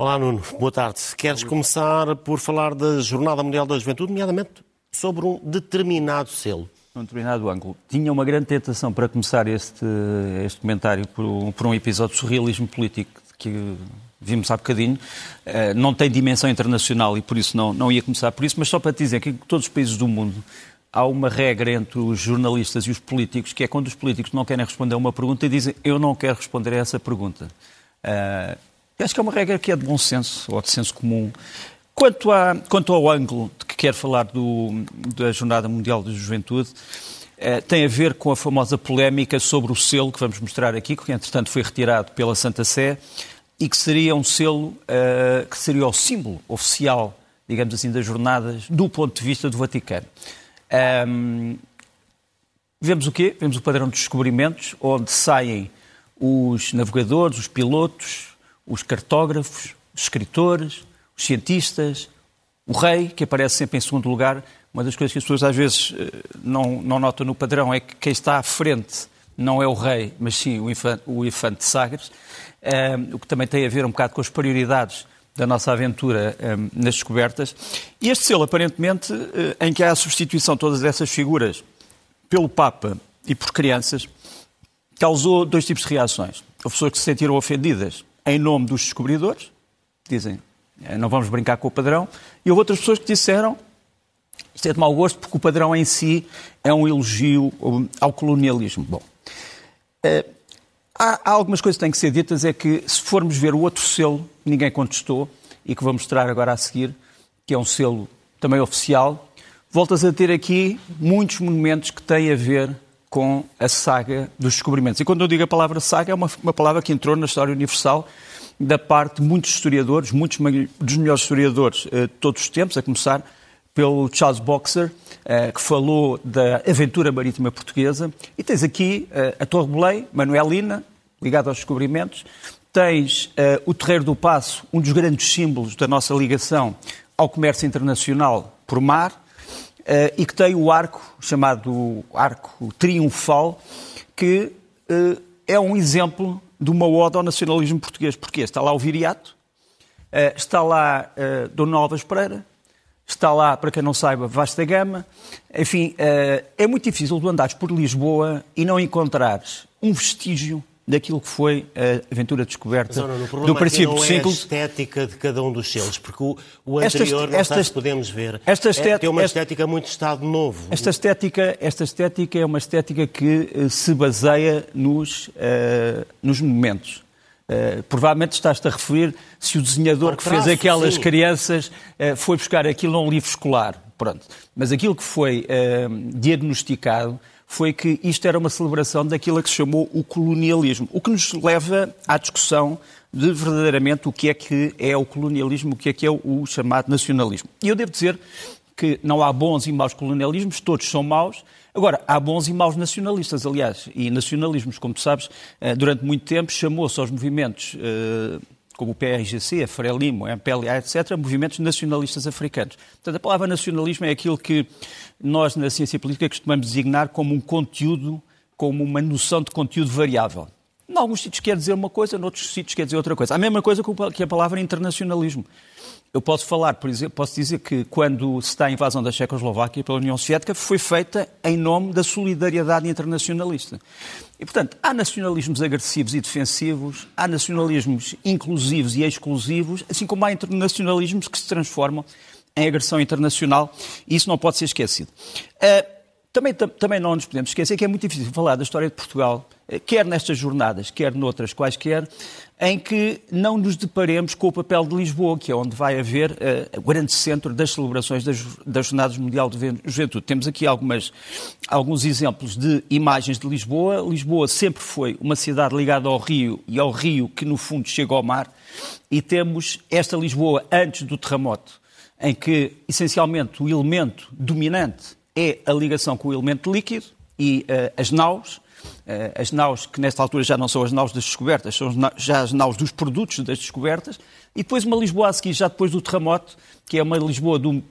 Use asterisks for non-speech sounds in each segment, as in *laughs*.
Olá, Nuno. Boa tarde. Queres começar por falar da Jornada Mundial da Juventude, nomeadamente sobre um determinado selo? Um determinado ângulo. Tinha uma grande tentação para começar este, este comentário por um, por um episódio de surrealismo político que vimos há bocadinho. Uh, não tem dimensão internacional e por isso não, não ia começar por isso, mas só para te dizer que em todos os países do mundo há uma regra entre os jornalistas e os políticos, que é quando os políticos não querem responder a uma pergunta e dizem eu não quero responder a essa pergunta. Acho que é uma regra que é de bom senso, ou de senso comum. Quanto, a, quanto ao ângulo de que quero falar do, da Jornada Mundial da Juventude, eh, tem a ver com a famosa polémica sobre o selo que vamos mostrar aqui, que entretanto foi retirado pela Santa Sé, e que seria um selo uh, que seria o símbolo oficial, digamos assim, das jornadas do ponto de vista do Vaticano. Um, vemos o quê? Vemos o padrão dos descobrimentos, onde saem os navegadores, os pilotos, os cartógrafos, os escritores, os cientistas, o rei, que aparece sempre em segundo lugar. Uma das coisas que as pessoas às vezes eh, não, não notam no padrão é que quem está à frente não é o rei, mas sim o infante, o infante de Sagres, um, o que também tem a ver um bocado com as prioridades da nossa aventura um, nas descobertas. E este selo, aparentemente, em que há a substituição de todas essas figuras pelo Papa e por crianças, causou dois tipos de reações. Houve pessoas que se sentiram ofendidas em nome dos descobridores, dizem eh, não vamos brincar com o padrão, e houve outras pessoas que disseram isto é de mau gosto porque o padrão em si é um elogio ao colonialismo. Bom, eh, há, algumas coisas que têm que ser ditas, é que se formos ver o outro selo, ninguém contestou, e que vou mostrar agora a seguir, que é um selo também oficial, voltas a ter aqui muitos monumentos que têm a ver com a saga dos descobrimentos. E quando eu digo a palavra saga, é uma, uma palavra que entrou na história universal da parte de muitos historiadores, muitos dos melhores historiadores uh, de todos os tempos, a começar pelo Charles Boxer, uh, que falou da aventura marítima portuguesa. E tens aqui uh, a Torre Belém, Manuelina, ligada aos descobrimentos. Tens o Terreiro do Passo, um dos grandes símbolos da nossa ligação ao comércio internacional por mar. Uh, e que tem o arco, chamado Arco Triunfal, que uh, é um exemplo de uma ode ao nacionalismo português. Porque está lá o Viriato, uh, está lá uh, Dom Alves Pereira, está lá, para quem não saiba, Vasta Gama. Enfim, é muito difícil tu andares por Lisboa e não encontrares um vestígio daquilo que foi a aventura descoberta Mas, do princípio do século. É a estética de cada um dos selos, porque o, o anterior, esta, não esta, se podemos ver, esta estética, é, tem uma estética muito Estado novo. Esta estética, esta estética é uma estética que uh, se baseia nos, uh, nos monumentos. Uh, provavelmente estás-te a referir se o desenhador que fez aquelas sim. crianças foi buscar aquilo a um livro escolar. Pronto. Mas aquilo que foi diagnosticado foi que isto era uma celebração daquilo que se chamou o colonialismo, o que nos leva à discussão de verdadeiramente o que é que é o colonialismo, o que é que é o chamado nacionalismo. E eu devo dizer que não há bons e maus colonialismos, todos são maus. Agora, há bons e maus nacionalistas, aliás, e nacionalismos, como tu sabes, eh, durante muito tempo chamou-se aos movimentos eh, como o PRGC, a Frelimo, a MPLA, etc., movimentos nacionalistas africanos. Portanto, a palavra nacionalismo é aquilo que nós, na ciência política, costumamos designar como um conteúdo, como uma noção de conteúdo variável. Em alguns sítios quer dizer uma coisa, noutros sítios quer dizer outra coisa. A mesma coisa que a palavra internacionalismo. Eu posso falar, por exemplo, posso dizer que quando se está a invasão da Checoslováquia pela União Soviética foi feita em nome da solidariedade internacionalista. E, portanto, há nacionalismos agressivos e defensivos, há nacionalismos inclusivos e exclusivos, assim como há internacionalismos que se transformam em agressão internacional, e isso não pode ser esquecido. Uh, também, também não nos podemos esquecer que é muito difícil falar da história de Portugal, quer nestas jornadas, quer noutras quaisquer, em que não nos deparemos com o papel de Lisboa, que é onde vai haver uh, o grande centro das celebrações das, das Jornadas Mundial de Juventude. Temos aqui algumas, alguns exemplos de imagens de Lisboa. Lisboa sempre foi uma cidade ligada ao rio e ao rio que, no fundo, chega ao mar. E temos esta Lisboa antes do terremoto, em que, essencialmente, o elemento dominante é a ligação com o elemento líquido e uh, as naus, as naus que nesta altura já não são as naus das descobertas, são já as naus dos produtos das descobertas, e depois uma Lisboa a seguir, já depois do terremoto, que é uma Lisboa do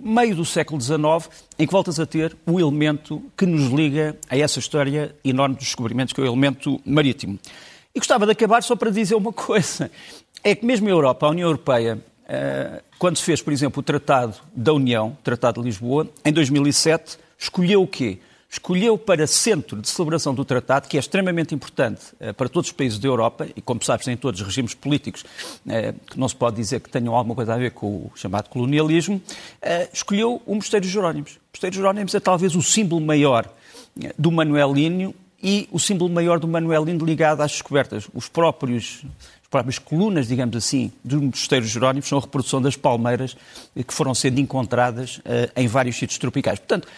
meio do século XIX, em que voltas a ter o elemento que nos liga a essa história enorme dos descobrimentos, que é o elemento marítimo. E gostava de acabar só para dizer uma *laughs* coisa. é que mesmo a Europa, a União Europeia, eh, quando se fez, por exemplo, o Tratado da União, Tratado de Lisboa, em 2007, escolheu o quê? Escolheu para centro de celebração do tratado, que é extremamente importante eh, para todos os países da Europa, e como sabes, em todos os regimes políticos, eh, que não se pode dizer que tenham alguma coisa a ver com o chamado colonialismo, escolheu o Mosteiro Jerónimos. O Mosteiro Jerónimos é talvez o símbolo maior do Manuelino e o símbolo maior do Manuelino ligado às descobertas. Os próprios próprias colunas, digamos assim, dos mosteiros jerónimos são a reprodução das palmeiras que foram sendo encontradas uh, em vários sítios tropicais. Portanto,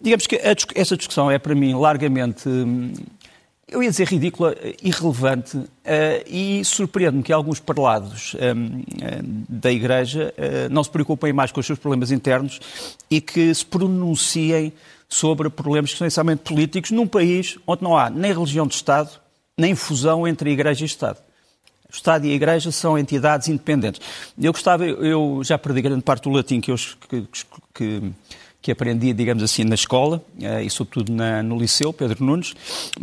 digamos que a, essa discussão é para mim largamente, hum, eu ia dizer ridícula, irrelevante uh, e surpreende-me que alguns parlados um, da Igreja uh, não se preocupem mais com os seus problemas internos e que se pronunciem sobre problemas que são essencialmente políticos num país onde não há nem religião de Estado, nem fusão entre Igreja e Estado. O Estado e a Igreja são entidades independentes. Eu gostava, eu já perdi grande parte do latim que, eu, que, que, que aprendi, digamos assim, na escola eh, e, sobretudo, na, no liceu, Pedro Nunes,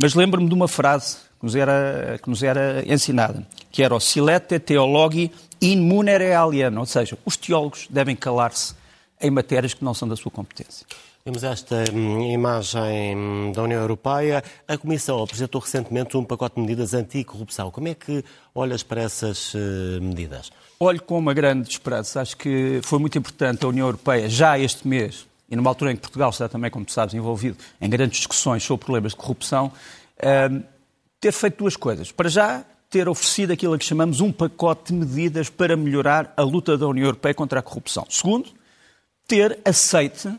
mas lembro-me de uma frase que nos era, que nos era ensinada, que era o silete teologi in munere alien, ou seja, os teólogos devem calar-se em matérias que não são da sua competência. Vemos esta hum, imagem da União Europeia. A Comissão apresentou recentemente um pacote de medidas anti-corrupção. Como é que olhas para essas eh, medidas? Olho com uma grande esperança. Acho que foi muito importante a União Europeia, já este mês, e numa altura em que Portugal está também, como tu sabes, envolvido em grandes discussões sobre problemas de corrupção, hum, ter feito duas coisas. Para já, ter oferecido aquilo que chamamos um pacote de medidas para melhorar a luta da União Europeia contra a corrupção. Segundo, ter aceite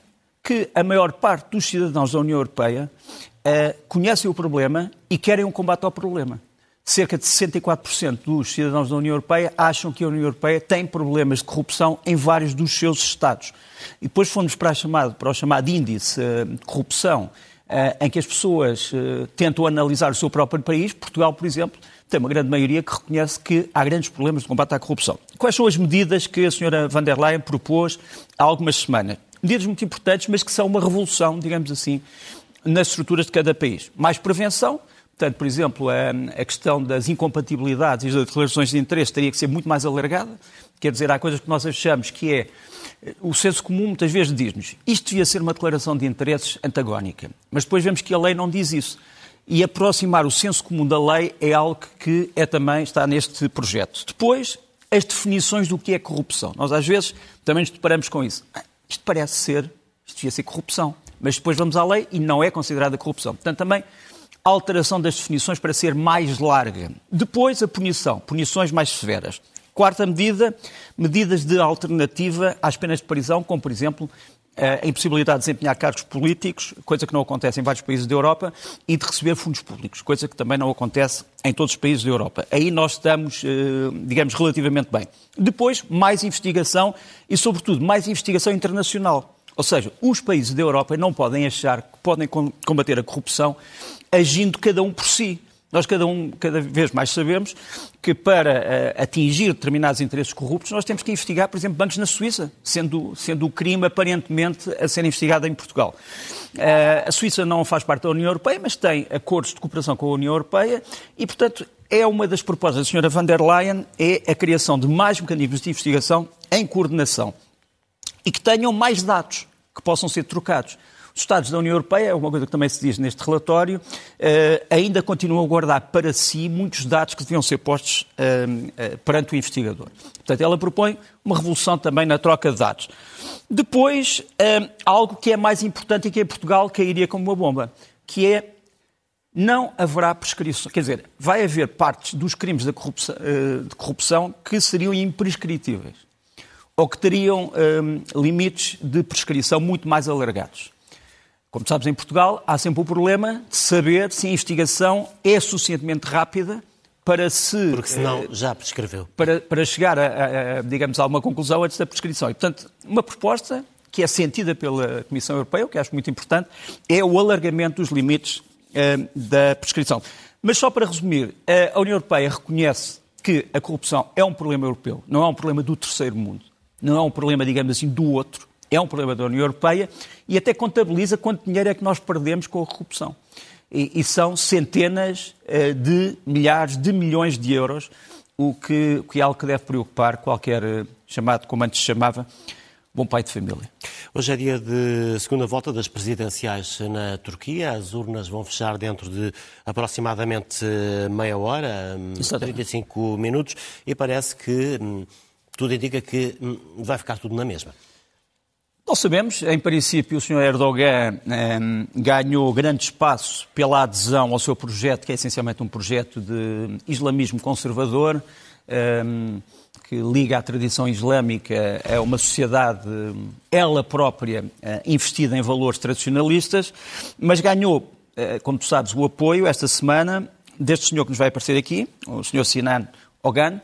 que a maior parte dos cidadãos da União Europeia uh, conhecem o problema e querem um combate ao problema. Cerca de 64% dos cidadãos da União Europeia acham que a União Europeia tem problemas de corrupção em vários dos seus Estados. E depois fomos para, chamado, para o chamado índice uh, de corrupção, uh, em que as pessoas tentam analisar o seu próprio país. Portugal, por exemplo, tem uma grande maioria que reconhece que há grandes problemas de combate à corrupção. Quais são as medidas que a senhora van der Leyen propôs há algumas semanas? medidas muito importantes, mas que são uma revolução, digamos assim, nas estruturas de cada país. Mais prevenção, portanto, por exemplo, a, questão das incompatibilidades e das declarações de interesse teria que ser muito mais alargada. Quer dizer, há coisas que nós achamos que é. O senso comum muitas vezes diz-nos isto devia ser uma declaração de interesses antagónica, mas depois vemos que a lei não diz isso. E aproximar o senso comum da lei é algo que é também está neste projeto. Depois, as definições do que é corrupção. Nós às vezes também nos deparamos com isso. Isto parece ser, isto devia ser corrupção. Mas depois vamos à lei e não é considerada corrupção. Portanto, também alteração das definições para ser mais larga. Depois, a punição, punições mais severas. Quarta medida, medidas de alternativa às penas de prisão, como, por exemplo, a impossibilidade de desempenhar cargos políticos, coisa que não acontece em vários países da Europa, e de receber fundos públicos, coisa que também não acontece em todos os países da Europa. Aí nós estamos, eh, digamos, relativamente bem. Depois, mais investigação e, sobretudo, mais investigação internacional. Ou seja, os países da Europa não podem achar que podem combater a corrupção agindo cada um por si. Nós cada, um, cada vez mais sabemos que para uh, atingir determinados interesses corruptos nós temos que investigar, por exemplo, bancos na Suíça, sendo, sendo o crime aparentemente a ser investigado em Portugal. Uh, a Suíça não faz parte da União Europeia, mas tem acordos de cooperação com a União Europeia e, portanto, é uma das propostas da senhora van der Leyen é a criação de mais mecanismos de investigação em coordenação e que tenham mais dados que possam ser trocados. Os Estados da União Europeia, é uma coisa que também se diz neste relatório, eh, ainda continuam a guardar para si muitos dados que deviam ser postos eh, eh, perante o investigador. Portanto, ela propõe uma revolução também na troca de dados. Depois, algo que é mais importante e que em Portugal cairia como uma bomba, que é não haverá prescrição. Quer dizer, vai haver partes dos crimes de corrupção, de corrupção que seriam imprescritíveis ou que teriam um, limites de prescrição muito mais alargados. Como sabes, em Portugal há sempre o problema de saber se a investigação é suficientemente rápida para se. Porque senão já prescreveu. Para, para chegar a, a, digamos, a uma conclusão antes da prescrição. E, portanto, uma proposta que é sentida pela Comissão Europeia, o que acho muito importante, é o alargamento dos limites eh, da prescrição. Mas só para resumir, a União Europeia reconhece que a corrupção é um problema europeu, não é um problema do terceiro mundo, não é um problema, digamos assim, do outro é um problema da União Europeia e até contabiliza quanto dinheiro é que nós perdemos com a corrupção. E, e são centenas uh, de milhares de milhões de euros o que, o que é algo que deve preocupar qualquer eh, chamado, como antes se chamava, bom pai de família. Hoje é dia de segunda volta das presidenciais na Turquia. As urnas vão fechar dentro de aproximadamente meia hora, Exatamente. 35 minutos, e parece que hum, tudo indica que hum, vai ficar tudo na mesma. Não sabemos. Em princípio, o Sr. Erdogan eh, ganhou grande espaço pela adesão ao seu projeto, que é essencialmente um projeto de islamismo conservador, eh, que liga a tradição islâmica a uma sociedade, ela própria, eh, investida em valores tradicionalistas, mas ganhou, eh, como tu sabes, o apoio esta semana deste senhor que nos vai aparecer aqui, o Sr. Sinan Ogan,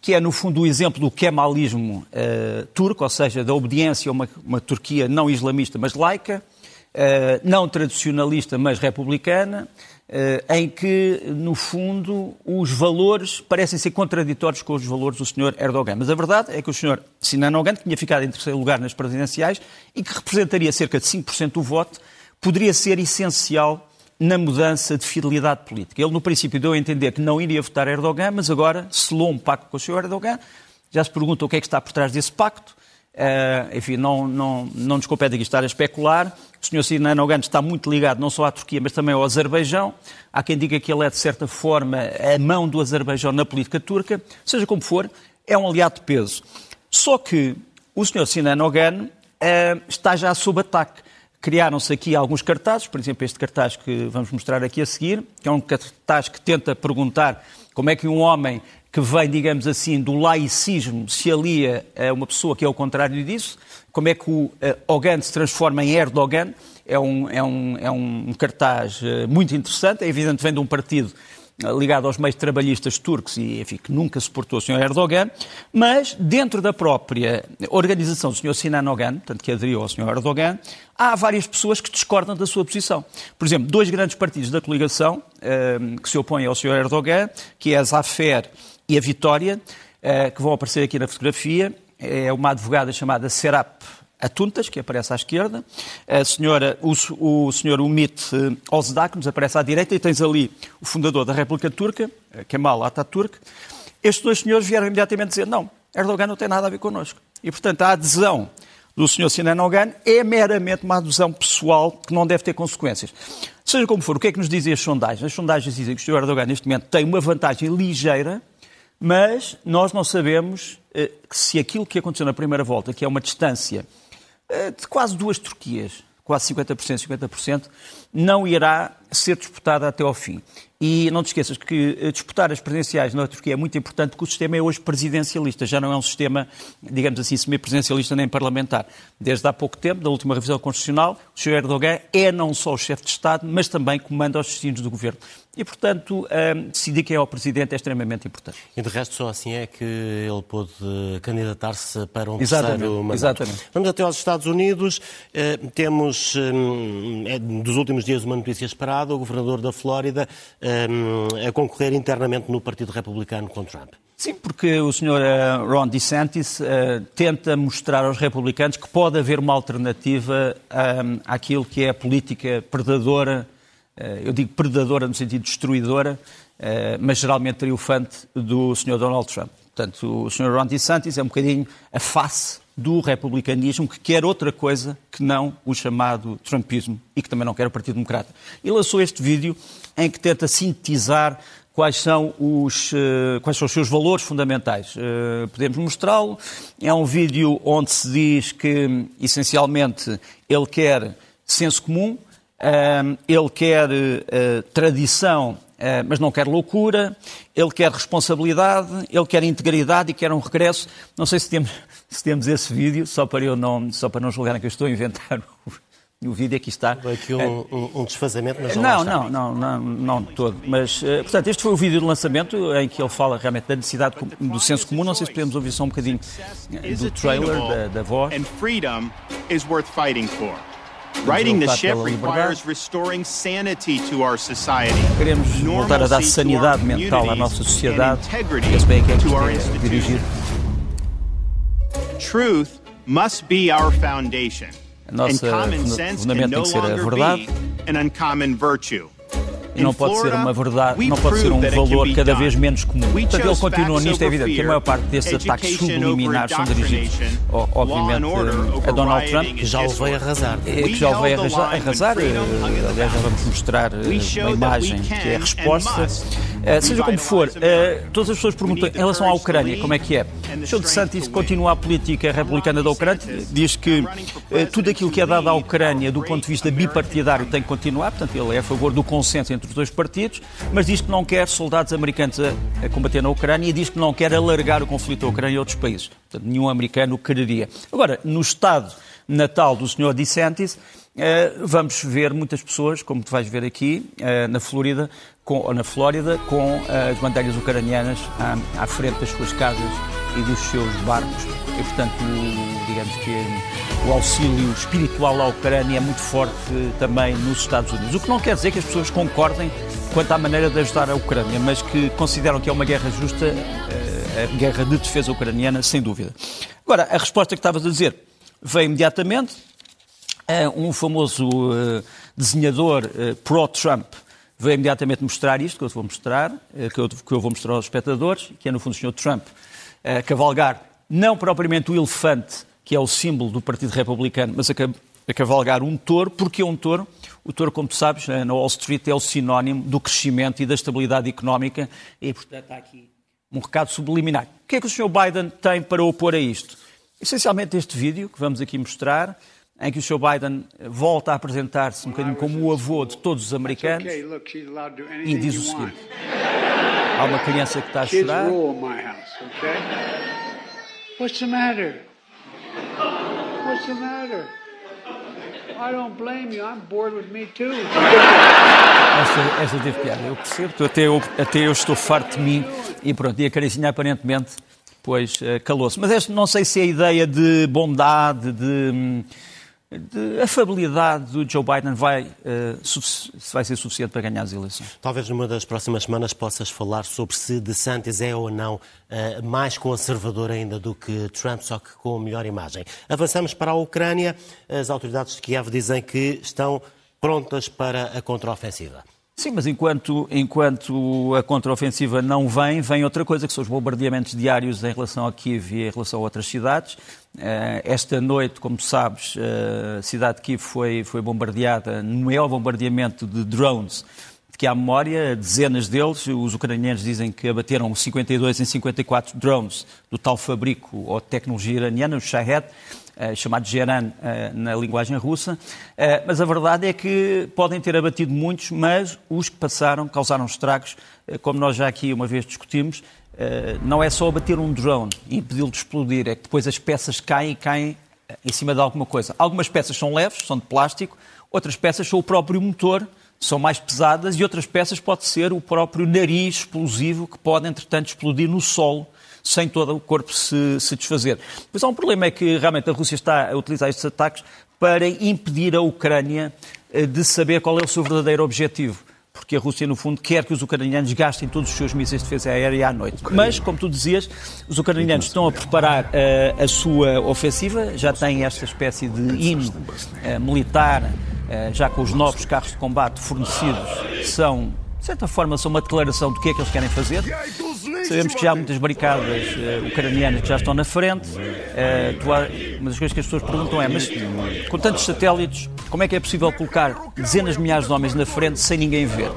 que é, no fundo, o exemplo do kemalismo uh, turco, ou seja, da obediência a uma, uma Turquia não islamista, mas laica, uh, não tradicionalista, mas republicana, uh, em que, no fundo, os valores parecem ser contraditórios com os valores do Sr. Erdogan. Mas a verdade é que o Sr. Sinan Ogan, que tinha ficado em terceiro lugar nas presidenciais e que representaria cerca de 5% do voto, poderia ser essencial na mudança de fidelidade política. Ele, no princípio, deu a entender que não iria votar Erdogan, mas agora selou um pacto com o Sr. Erdogan. Já se pergunta o que é que está por trás desse pacto. Uh, enfim, não, não, não nos compete aqui estar a especular. O Sr. Sinan Ogan está muito ligado não só à Turquia, mas também ao Azerbaijão. Há quem diga que ele é, de certa forma, a mão do Azerbaijão na política turca. Seja como for, é um aliado de peso. Só que o Sr. Sinan Ogan uh, está já sob ataque. Criaram-se aqui alguns cartazes, por exemplo, este cartaz que vamos mostrar aqui a seguir, que é um cartaz que tenta perguntar como é que um homem que vem, digamos assim, do laicismo se alia a uma pessoa que é o contrário disso, como é que o Ogan se transforma em Erdogan, é um, é um, é um cartaz eh, muito interessante, é evidente vem de um partido ligado aos meios trabalhistas turcos e, enfim, que nunca suportou o Sr. Erdogan, mas dentro da própria organização do Sr. Sinan Ogan, portanto, que aderiu ao Sr. Erdogan, há várias pessoas que discordam da sua posição. Por exemplo, dois grandes partidos da coligação ehm, que se opõem ao Sr. Erdogan, que é a Zafer e a Vitória, eh, que vão aparecer aqui na fotografia, é uma advogada chamada Serap a Tuntas, que aparece à esquerda, a senhora, o, o senhor Umit eh, Ozdak, nos aparece à direita, e tens ali o fundador da República Turca, eh, Kemal Atatürk. Estes dois senhores vieram imediatamente dizer, não, Erdogan não tem nada a ver connosco. E, portanto, a adesão do senhor Sinan Ogan é meramente uma adesão pessoal que não deve ter consequências. Seja como for, o que é que nos dizem as sondagens? As sondagens dizem que o senhor Erdogan, neste momento, tem uma vantagem ligeira, mas nós não sabemos eh, se aquilo que aconteceu na primeira volta, que é uma distância de quase duas Turquias, quase 50%, 50%, não irá ser disputada até ao fim. E não te esqueças que eh, disputar as presidenciais na Turquia é muito importante porque o sistema é hoje presidencialista, já não é um sistema, digamos assim, semi-presidencialista nem parlamentar. Desde há pouco tempo, da última revisão constitucional, o Sr. Erdogan é não só o chefe de Estado, mas também comanda os destinos do governo. E, portanto, um, decidir quem é o Presidente é extremamente importante. E de resto, só assim é que ele pôde candidatar-se para um exatamente, terceiro mandato. Exatamente. Vamos até aos Estados Unidos. Uh, temos, é, dos últimos dias, uma notícia esperada. O governador da Flórida um, a concorrer internamente no Partido Republicano com Trump. Sim, porque o Sr. Eh, Ron DeSantis uh, tenta mostrar aos republicanos que pode haver uma alternativa um, àquilo que é a política predadora eh, eu digo predadora no sentido destruidora, eh, mas geralmente triunfante do Sr. Donald Trump. Portanto, o Sr. Ron DeSantis é um bocadinho a face do republicanismo que quer outra coisa que não o chamado trumpismo e que também não quer o Partido Democrata. E lançou este vídeo em que tenta sintetizar quais são os, uh, quais são os seus valores fundamentais. Uh, podemos mostrá-lo. É um vídeo onde se diz que, essencialmente, ele quer senso comum, ele quer tradição, mas não quer loucura. Ele quer responsabilidade, ele quer integridade e quer um regresso. Não sei se temos, se temos esse vídeo, só para, eu não, só para não julgarem que eu estou a inventar *laughs* o, o vídeo aqui está. Aqui um, um, um desfazamento, mas não, não, não, não, não, todo. Mas, uh, portanto, este foi o vídeo de lançamento em que ele fala realmente da necessidade do senso comum. Não sei se podemos ouvir só um bocadinho do trailer, da, da voz. And freedom is worth fighting for. Riding the ship requires restoring sanity to our society. Queremos voltar a dar sanidade mental à nossa sociedade. Esse bem que é dirigir. Truth must be our foundation. A nossa fundamento tem que ser a verdade. An uncommon virtue. e não pode ser uma verdade, não pode ser um valor cada vez menos comum. Portanto, ele continua nisto, é evidente que a maior parte desses ataques subliminares são dirigidos, obviamente, a Donald Trump. Que já o veio arrasar. É, que já o veio arrasar. Eh, aliás, já vamos mostrar eh, uma imagem que é a resposta. Uh, seja como for, uh, todas as pessoas perguntam em relação à Ucrânia, como é que é? O Sr. DeSantis continua a política republicana da Ucrânia, diz que uh, tudo aquilo que é dado à Ucrânia do ponto de vista bipartidário tem que continuar, portanto ele é a favor do consenso entre os dois partidos, mas diz que não quer soldados americanos a, a combater na Ucrânia e diz que não quer alargar o conflito da Ucrânia a outros países. Portanto, nenhum americano quereria. Agora, no Estado natal do Sr. DeSantis, eh, vamos ver muitas pessoas, como tu vais ver aqui, eh, na Flórida, com, ou na Flórida, com eh, as bandeiras ucranianas à, à frente das suas casas e dos seus barcos. E, portanto, digamos que o auxílio espiritual à Ucrânia é muito forte também nos Estados Unidos. O que não quer dizer que as pessoas concordem quanto à maneira de ajudar a Ucrânia, mas que consideram que é uma guerra justa, a guerra de defesa ucraniana, sem dúvida. Agora, a resposta que estavas a dizer veio imediatamente, um famoso uh, desenhador uh, pró-Trump veio imediatamente mostrar isto, que eu vou mostrar, uh, que, eu, vou mostrar aos espectadores, que é no fundo o Sr. Trump a cavalgar, não propriamente o elefante, que é o símbolo do Partido Republicano, mas a, cavalgar um touro. Porquê um touro? O touro, como tu sabes, na Wall Street é o sinónimo do crescimento e da estabilidade económica e, portanto, está aqui um recado subliminar. O que é que o Sr. Biden tem para opor a isto? Essencialmente este vídeo que vamos aqui mostrar, em que o Sr. Biden volta a apresentar-se um bocadinho como o avô de todos os americanos e diz o seguinte: há uma criança que está a chorar. What's the matter? What's the matter? I don't blame you. I'm bored with me too. Esta, esta teve piada, eu percebo. Até eu, até eu estou farto de mim e pronto. E a caricinha aparentemente, pois, eh, calou-se. Mas este, não sei se é a ideia de bondade, de hum, de afabilidade do Joe Biden vai, uh, vai ser suficiente para ganhar as eleições? Talvez numa das próximas semanas possas falar sobre se DeSantis é ou não uh, mais conservador ainda do que Trump, só que com melhor imagem. Avançamos para a Ucrânia. As autoridades de Kiev dizem que estão prontas para a contraofensiva. Sim, mas enquanto, enquanto a contraofensiva não vem, vem outra coisa, que são os bombardeamentos diários em relação a Kiev e em relação a outras cidades. Eh, esta noite, como sabes, eh, a cidade de Kiev foi, foi bombardeada no maior bombardeamento de drones que há memória, dezenas deles. Os ucranianos dizem que abateram 52 em 54 drones do tal fabrico ou tecnologia iraniana, o Shahed. Eh, chamado Geran eh, na linguagem russa, eh, mas a verdade é que podem ter abatido muitos, mas os que passaram causaram estragos, como nós já aqui uma vez discutimos, não é só abater um drone e impedi-lo de explodir, é que depois as peças caem e caem em cima de alguma coisa. Algumas peças são leves, são de plástico, outras peças são o próprio motor, são mais pesadas, e outras peças pode ser o próprio nariz explosivo que pode, entretanto, explodir no solo sem todo o corpo se, se desfazer. Pois há um problema, é que realmente a Rússia está a utilizar estes ataques para impedir a Ucrânia eh, de saber qual é o seu verdadeiro objetivo porque a Rússia, no fundo, quer que os ucranianos gastem todos os seus mísseis de defesa aérea à noite. Mas, como tu dizias, os ucranianos estão a preparar uh, a sua ofensiva, já têm esta espécie de hino uh, militar, uh, já com os novos carros de combate fornecidos, são, de certa forma, são uma declaração do que é que eles querem fazer. Sabemos que já há muitas barricadas uh, ucranianas que já estão na frente. Uh, há, uma das coisas que as pessoas perguntam é, mas com tantos satélites, como é que é possível colocar dezenas de milhares de homens na frente sem ninguém ver?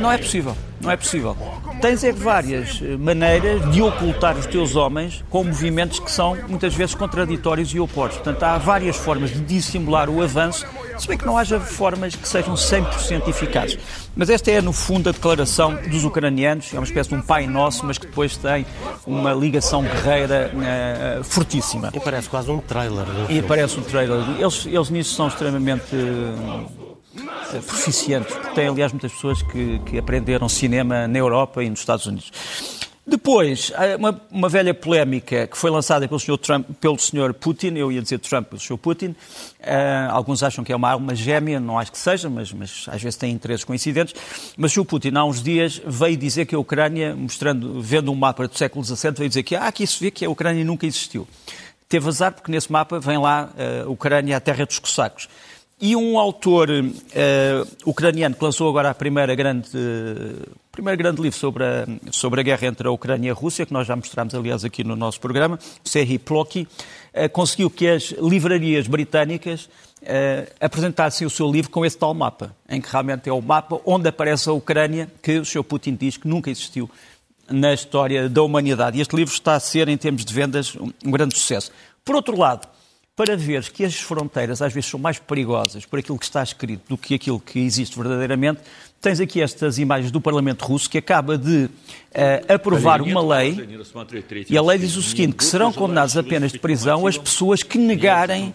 Não é possível, não é possível. Tens é várias eh, maneiras de ocultar os teus homens com movimentos que são muitas vezes contraditórios e opostos. Portanto, há várias formas de dissimular o avanço se bem que não haja formas que sejam 100% eficazes. Mas esta é, no fundo, a declaração dos ucranianos, é uma espécie de um pai nosso, mas que depois tem uma ligação guerreira uh, fortíssima. E parece quase um trailer. E parece um trailer. Eles, eles nisso são extremamente... Uh, proficientes, porque tem, aliás, muitas pessoas que, que aprenderam cinema na Europa e nos Estados Unidos. Depois, uma, uma, velha polémica que foi lançada pelo Sr. Trump, pelo Sr. Putin, eu ia dizer Trump pelo Sr. Putin, uh, alguns acham que é uma arma gêmea, não acho que seja, mas, mas, às vezes tem interesses coincidentes, mas o Sr. Putin há uns dias veio dizer que a Ucrânia, mostrando, vendo um mapa do século XVII, veio dizer que ah, aqui se vê que a Ucrânia nunca existiu. Teve azar porque nesse mapa vem lá uh, a Ucrânia, a terra dos cossacos. E um autor uh, ucraniano que lançou agora a primeira grande, uh, primeiro grande livro sobre a, sobre a guerra entre a Ucrânia e a Rússia, que nós já mostramos, aliás, aqui no nosso programa, Serhi Plokhy, uh, conseguiu que as livrarias britânicas uh, apresentassem o seu livro com esse tal mapa, em que realmente é o mapa onde aparece a Ucrânia, que o Sr. Putin diz que nunca existiu na história da humanidade. E este livro está a ser, em termos de vendas, um grande sucesso. Por outro lado, para ver que as fronteiras às vezes são mais perigosas por aquilo que está escrito do que aquilo que existe verdadeiramente, tens aqui estas imagens do Parlamento Russo que acaba de uh, aprovar uma lei e a lei diz o seguinte, que serão condenados apenas de prisão as pessoas que negarem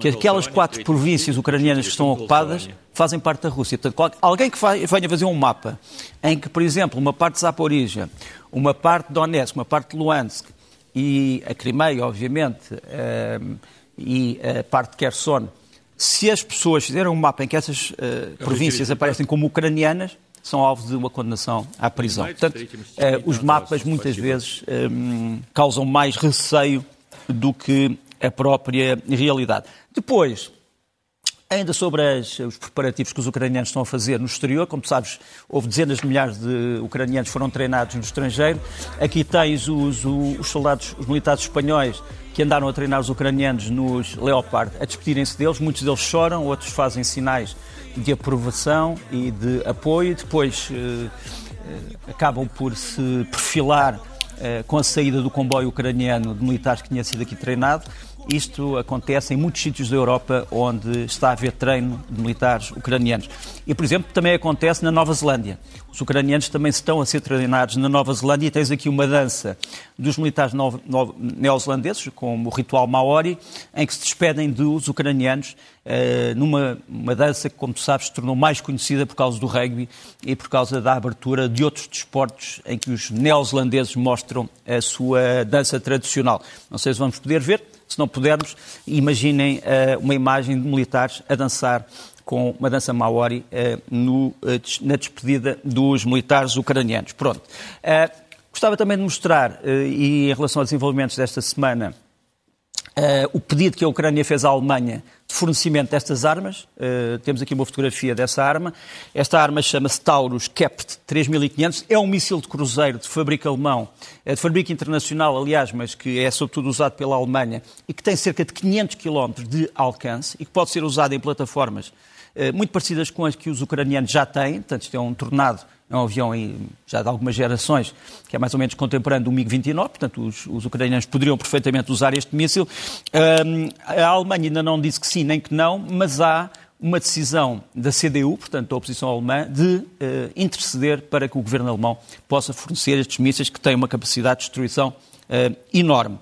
que aquelas quatro províncias ucranianas que estão ocupadas fazem parte da Rússia. Portanto, alguém que venha fazer um mapa em que, por exemplo, uma parte de Zaporizhia, uma parte de Donetsk, uma parte de Luhansk e a Crimeia, obviamente, uh, e a uh, parte de Kherson, se as pessoas fizerem um mapa em que essas uh, províncias aparecem como ucranianas, são alvo de uma condenação à prisão. Portanto, uh, os mapas muitas vezes um, causam mais receio do que a própria realidade. Depois, Ainda sobre as, os preparativos que os ucranianos estão a fazer no exterior, como sabes, houve dezenas de milhares de ucranianos que foram treinados no estrangeiro. Aqui tens os, os soldados, os militares espanhóis que andaram a treinar os ucranianos nos Leopard a despedirem-se deles. Muitos deles choram, outros fazem sinais de aprovação e de apoio. Depois eh, eh acabam por se perfilar eh, com a saída do comboio ucraniano de militares que tinha sido aqui treinado. Isto acontece em muitos sítios da Europa onde está a haver treino de militares ucranianos. E, por exemplo, também acontece na Nova Zelândia. Os ucranianos também estão a ser treinados na Nova Zelândia e tens aqui uma dança dos militares neozelandeses, com o ritual Maori, em que se despedem dos ucranianos uh, numa uma dança que, como tu sabes, se tornou mais conhecida por causa do rugby e por causa da abertura de outros desportos em que os neozelandeses mostram a sua dança tradicional. Não sei se vamos poder ver. Se não pudermos, imaginem uh, uma imagem de militares a dançar com uma dança maori uh, no, uh, na despedida dos militares ucranianos. Pronto. gostava também de mostrar, e em relação aos desenvolvimentos desta semana, o pedido que a Ucrânia fez à Alemanha de fornecimento destas armas. Uh, temos aqui uma fotografia dessa arma. Esta arma chama-se Taurus Kept 3500. É um míssil de cruzeiro de fabrico alemão, é de fabrico internacional, aliás, mas que é sobretudo usado pela Alemanha e que tem cerca de 500 km de alcance e que pode ser usado em plataformas uh, muito parecidas com as que os ucranianos já têm. Portanto, isto é um tornado é um avião já de algumas gerações, que é mais ou menos contemporâneo do MiG-29, portanto os, os, ucranianos poderiam perfeitamente usar este míssil. Um, a Alemanha ainda não disse que sim nem que não, mas há uma decisão da CDU, portanto da oposição alemã, de uh, interceder para que o governo alemão possa fornecer estes mísseis que têm uma capacidade de destruição uh, enorme.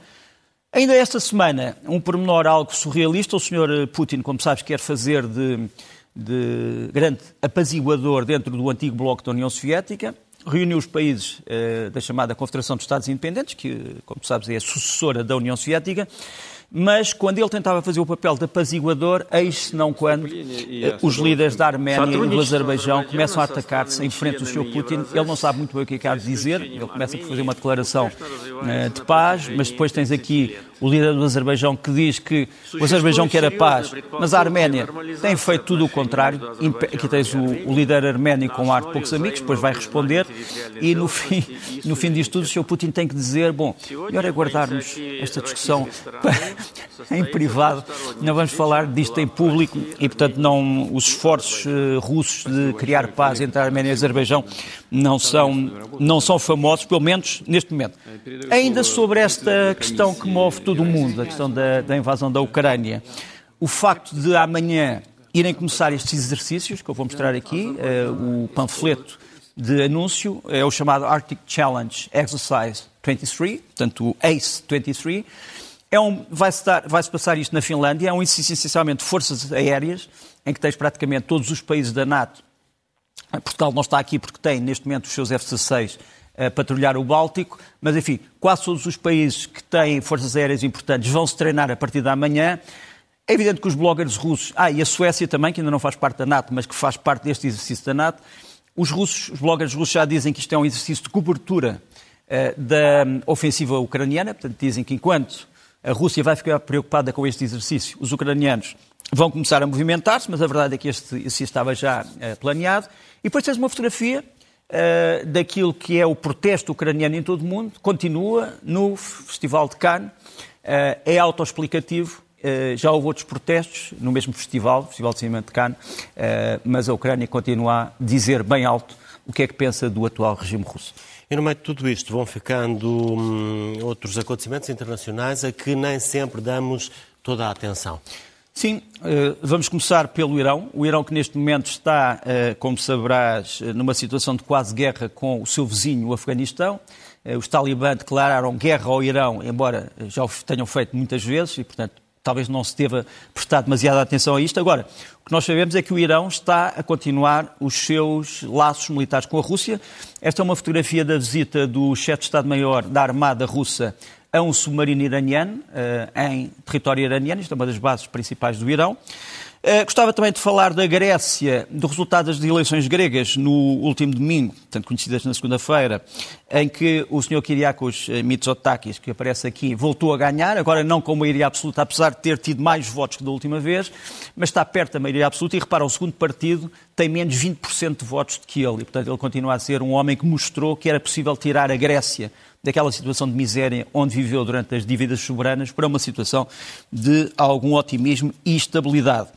Ainda esta semana, um pormenor algo surrealista, o Sr. Putin, como sabes, quer fazer de de grande apaziguador dentro do antigo bloco da União Soviética, reuniu os países eh, da chamada Confederação dos Estados Independentes, que, como sabes, é a sucessora da União Soviética, mas quando ele tentava fazer o papel de apaziguador, eis não quando eh, os líderes da Arménia e do Azerbaijão começam a atacar-se em frente do Sr. Putin. Ele não sabe muito bem o que é que há de dizer, ele começa por fazer uma declaração eh, de paz, mas depois tens aqui o líder do Azerbaijão que diz que o Azerbaijão quer a paz, mas a Arménia tem feito tudo o contrário. Aqui tens o, o líder arménio com ar de poucos amigos, depois vai responder, e no fim, no fim disto *laughs* tudo o Sr. Putin tem que dizer, bom, melhor é guardarmos esta discussão *laughs* em privado, não vamos falar disto em público e, portanto, não, os esforços uh, russos de criar paz entre a Arménia e o Azerbaijão não são, não são famosos, pelo menos neste momento. Ainda sobre esta questão que move todo o mundo, a questão da, da invasão da Ucrânia, o facto de amanhã irem começar estes exercícios, que eu vou mostrar aqui, uh, o panfleto de anúncio é o chamado Arctic Challenge Exercise 23, portanto o ACE 23, é um, vai-se, vai passar isto na Finlândia, é um exercício essencialmente de forças aéreas, em que tens praticamente todos os países da NATO. Portugal não está aqui porque tem, neste momento, os seus F-16 a patrulhar o Báltico, mas, enfim, quase todos os países que têm forças aéreas importantes vão se treinar a partir da manhã. É evidente que os bloggers russos, ah, e a Suécia também, que ainda não faz parte da NATO, mas que faz parte deste exercício da NATO, os russos, os bloggers russos já dizem que isto é um exercício de cobertura uh, da um, ofensiva ucraniana, portanto dizem que enquanto a Rússia vai ficar preocupada com este exercício. Os ucranianos vão começar a movimentar-se, mas a verdade é que este, este estava já uh, planeado. E depois tens uma fotografia uh, daquilo que é o protesto ucraniano em todo o mundo, continua no Festival de Cannes, uh, é autoexplicativo. Já houve outros protestos no mesmo festival, Festival de Cinema de Cannes, mas a Ucrânia continua a dizer bem alto o que é que pensa do atual regime russo. E no meio de tudo isto vão ficando hum, outros acontecimentos internacionais a que nem sempre damos toda a atenção. Sim, eh, vamos começar pelo Irão. O Irão que neste momento está, eh, como saberás, eh, numa situação de quase guerra com o seu vizinho, o Afeganistão. Os talibãs declararam guerra ao Irão, embora já o tenham feito muitas vezes, e portanto talvez não se deva prestar demasiada atenção a isto. Agora, o que nós sabemos é que o Irão está a continuar os seus laços militares com a Rússia. Esta é uma fotografia da visita do chefe de Estado-Maior da Armada Russa a um submarino iraniano uh, em território iraniano, isto é uma das bases principais do Irão. Uh, gostava também de falar da Grécia, do resultado das eleições gregas no último domingo, tanto conhecidas na segunda-feira, em que o senhor Kyriakos eh, Mitsotakis, que aparece aqui, voltou a ganhar, agora não com maioria absoluta, apesar de ter tido mais votos que da última vez, mas está perto da maioria absoluta. E repara, o segundo partido tem menos 20% de votos do que ele, e portanto ele continua a ser um homem que mostrou que era possível tirar a Grécia daquela situação de miséria onde viveu durante as dívidas soberanas para uma situação de algum otimismo e estabilidade.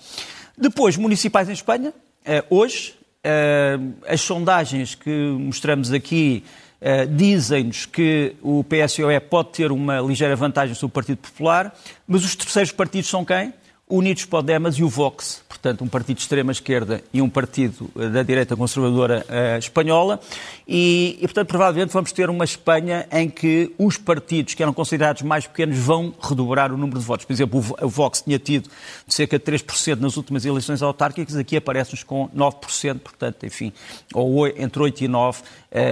Depois, municipais em Espanha, eh, hoje, eh, as sondagens que mostramos aqui eh, dizem-nos que o PSOE pode ter uma ligeira vantagem sobre o Partido Popular, mas os terceiros partidos são quem? Unidos Podemos e o Vox, portanto, um partido de extrema-esquerda e um partido eh, da direita conservadora uh, espanhola, e, e, portanto, provavelmente vamos ter uma Espanha em que os partidos que eram considerados mais pequenos vão redobrar o número de votos. Por exemplo, o Vox tinha tido cerca de 3% nas últimas eleições autárquicas, aqui aparece-nos com 9%, portanto, enfim, ou entre 8 e 9, uh,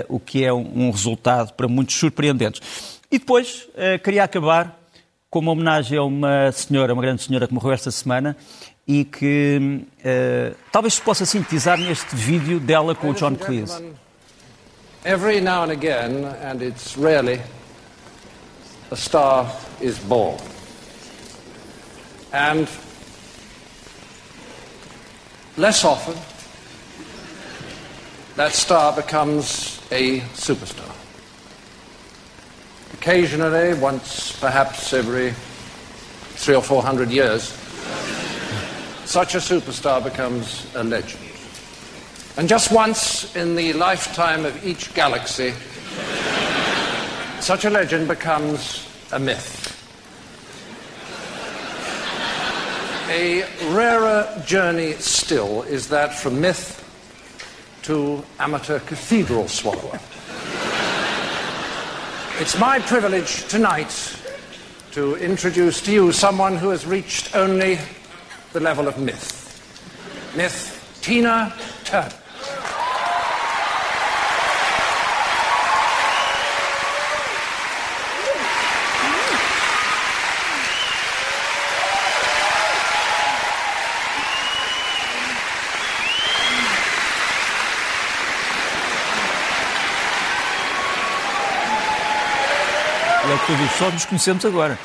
o que é um, um, resultado para muitos surpreendentes. E depois, uh, queria acabar com uma homenagem a uma senhora, uma grande senhora que morreu esta semana e que uh, talvez se possa sintetizar neste vídeo dela com o John Cleese. Every now and again, and it's rarely, a star is born. And less often, that star becomes a superstar. Occasionally, once perhaps every three or four hundred years, such a superstar becomes a legend. And just once in the lifetime of each galaxy, such a legend becomes a myth. A rarer journey still is that from myth to amateur cathedral swallower. It's my privilege tonight to introduce to you someone who has reached only the level of myth. Myth Tina Turner. Só nos conhecemos agora.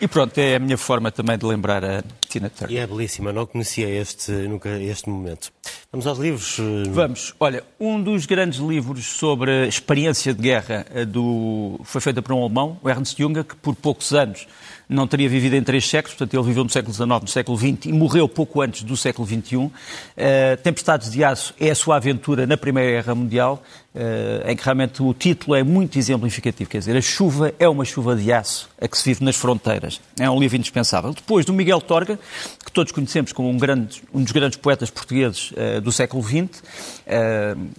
E pronto, é a minha forma também de lembrar a Tina Turner. E é belíssima, não conhecia este, nunca este momento. Vamos aos livros? Eh, Vamos. Olha, um dos grandes livros sobre a experiência de guerra eh, do... foi feito por um alemão, o Ernst Junger, que por poucos anos não teria vivido em três séculos, portanto ele viveu no século XIX, no século XX e morreu pouco antes do século XXI. Uh, Tempestades de Aço é a sua aventura na Primeira Guerra Mundial, uh, em que realmente o título é muito exemplificativo, quer dizer, a chuva é uma chuva de aço a que se vive nas fronteiras. É um livro indispensável. Depois, do Miguel Torga, que todos conhecemos como um, grande, um dos grandes poetas portugueses uh, do século XX,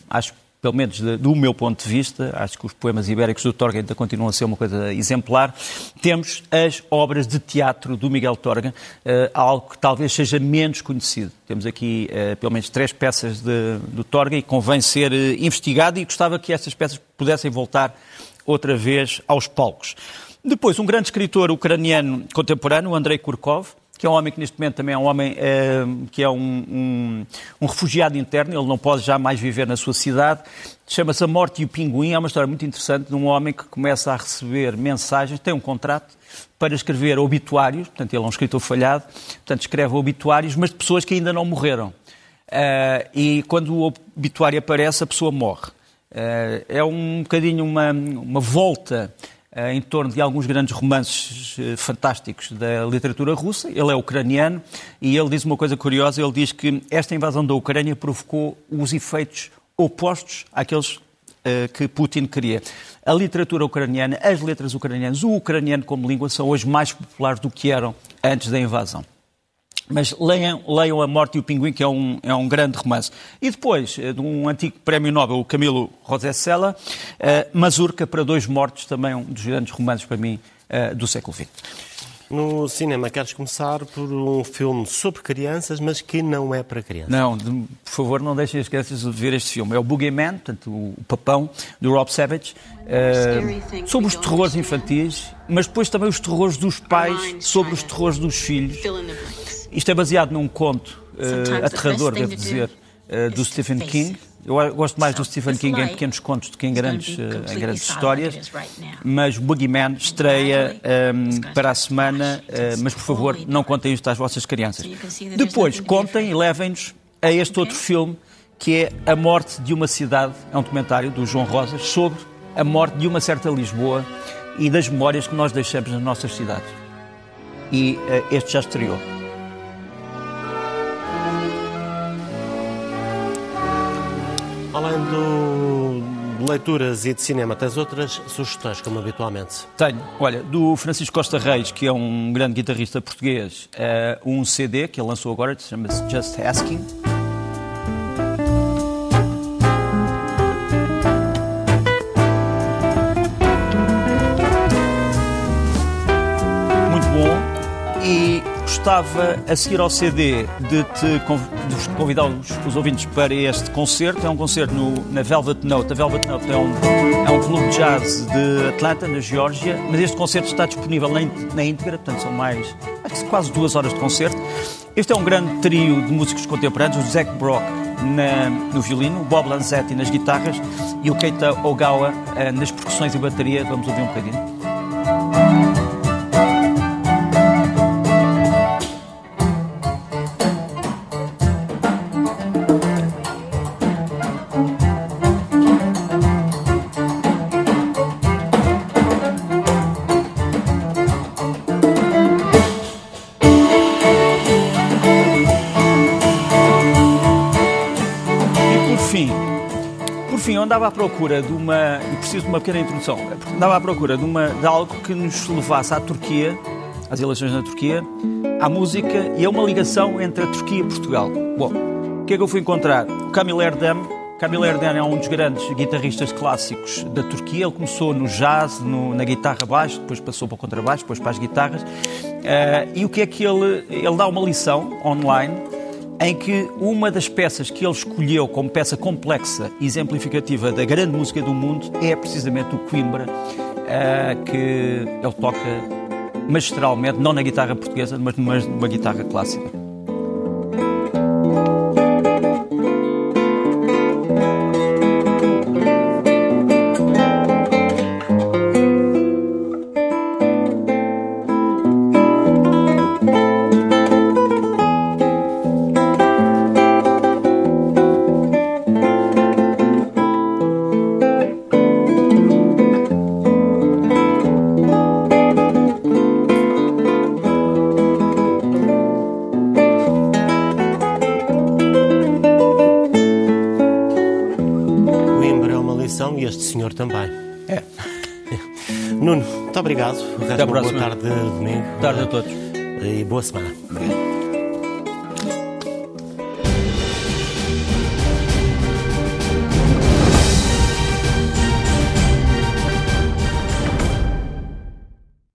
acho que pelo menos do meu ponto de vista, acho que os poemas ibéricos do Torga ainda continuam a ser uma coisa exemplar, temos as obras de teatro do Miguel Torga, uh, algo que talvez seja menos conhecido. Temos aqui uh, pelo menos três peças de, do Torga e convém ser uh, investigado e gostava que estas peças pudessem voltar outra vez aos palcos. Depois, um grande escritor ucraniano contemporâneo, Andrei Kurkov, que é um homem que neste momento também é um homem uh, que é um, um, um, refugiado interno, ele não pode já mais viver na sua cidade. Chama-se A Morte e o Pinguim, é uma história muito interessante de um homem que começa a receber mensagens, tem um contrato para escrever obituários, portanto ele é um escritor falhado, portanto escreve obituários, mas de pessoas que ainda não morreram. Uh, e quando o obituário aparece, a pessoa morre. Uh, é um bocadinho uma, uma volta em torno de alguns grandes romances eh, fantásticos da literatura russa. Ele é ucraniano e ele diz uma coisa curiosa: ele diz que esta invasão da Ucrânia provocou os efeitos opostos àqueles eh, que Putin queria. A literatura ucraniana, as letras ucranianas, o ucraniano como língua são hoje mais populares do que eram antes da invasão. Mas leiam, leiam A Morte e o Pinguim, que é um, é um grande romance. E depois, eh, de um antigo prémio Nobel, o Camilo José Sela, uh, Mazurca para Dois Mortos, também um dos grandes romances para mim uh, do século XX. No cinema, queres começar por um filme sobre crianças, mas que não é para crianças? Não, de, por favor, não deixem as crianças de ver este filme. É o Boogeyman, portanto, o Papão, do Rob Savage, uh, sobre os terrores infantis, mas depois também os terrores dos pais sobre os terrores dos filhos. Isto é baseado num conto uh, aterrador, devo dizer, uh, do Stephen King. Eu gosto mais do Stephen King em pequenos contos do que em grandes, uh, em grandes histórias, mas Boogeyman estreia um, para a semana, mas por favor não contem isto às vossas crianças. Depois, contem e levem-nos a este outro filme que é A Morte de uma Cidade, é um documentário do João Rosas sobre a morte de uma certa Lisboa e das memórias que nós deixamos nas nossas cidades. E uh, este já estreou. De leituras e de cinema, tens outras sugestões, como habitualmente? Tenho. Olha, do Francisco Costa Reis, que é um grande guitarrista português, é um CD que ele lançou agora, chama-se Just Asking. Gostava, a seguir ao CD, de te de convidar os, os, ouvintes para este concerto. É um concerto no, na Velvet Note. A Velvet Note é um, é um clube de jazz de Atlanta, na Geórgia, mas este concerto está disponível na, na íntegra, portanto são mais quase duas horas de concerto. Este é um grande trio de músicos contemporâneos, o Zac Brock na, no violino, o Bob Lanzetti nas guitarras e o Keita Ogawa eh, nas percussões e bateria. Vamos ouvir um bocadinho. À procura de uma. E preciso de uma pequena introdução. Andava à procura de, uma, de algo que nos levasse à Turquia, às eleições na Turquia, à música e a uma ligação entre a Turquia e Portugal. Bom, o que é que eu fui encontrar? O Kamil Erdem. Kamil Erdem é um dos grandes guitarristas clássicos da Turquia. Ele começou no jazz, no, na guitarra baixo, depois passou para o contrabaixo, depois para as guitarras. Uh, e o que é que ele. Ele dá uma lição online em que uma das peças que ele escolheu como peça complexa e exemplificativa da grande música do mundo é precisamente o Coimbra, uh, que ele toca magistralmente, não na guitarra portuguesa, mas numa guitarra clássica. Até a próxima. Boa tarde, domingo. Boa tarde a todos. E boa semana.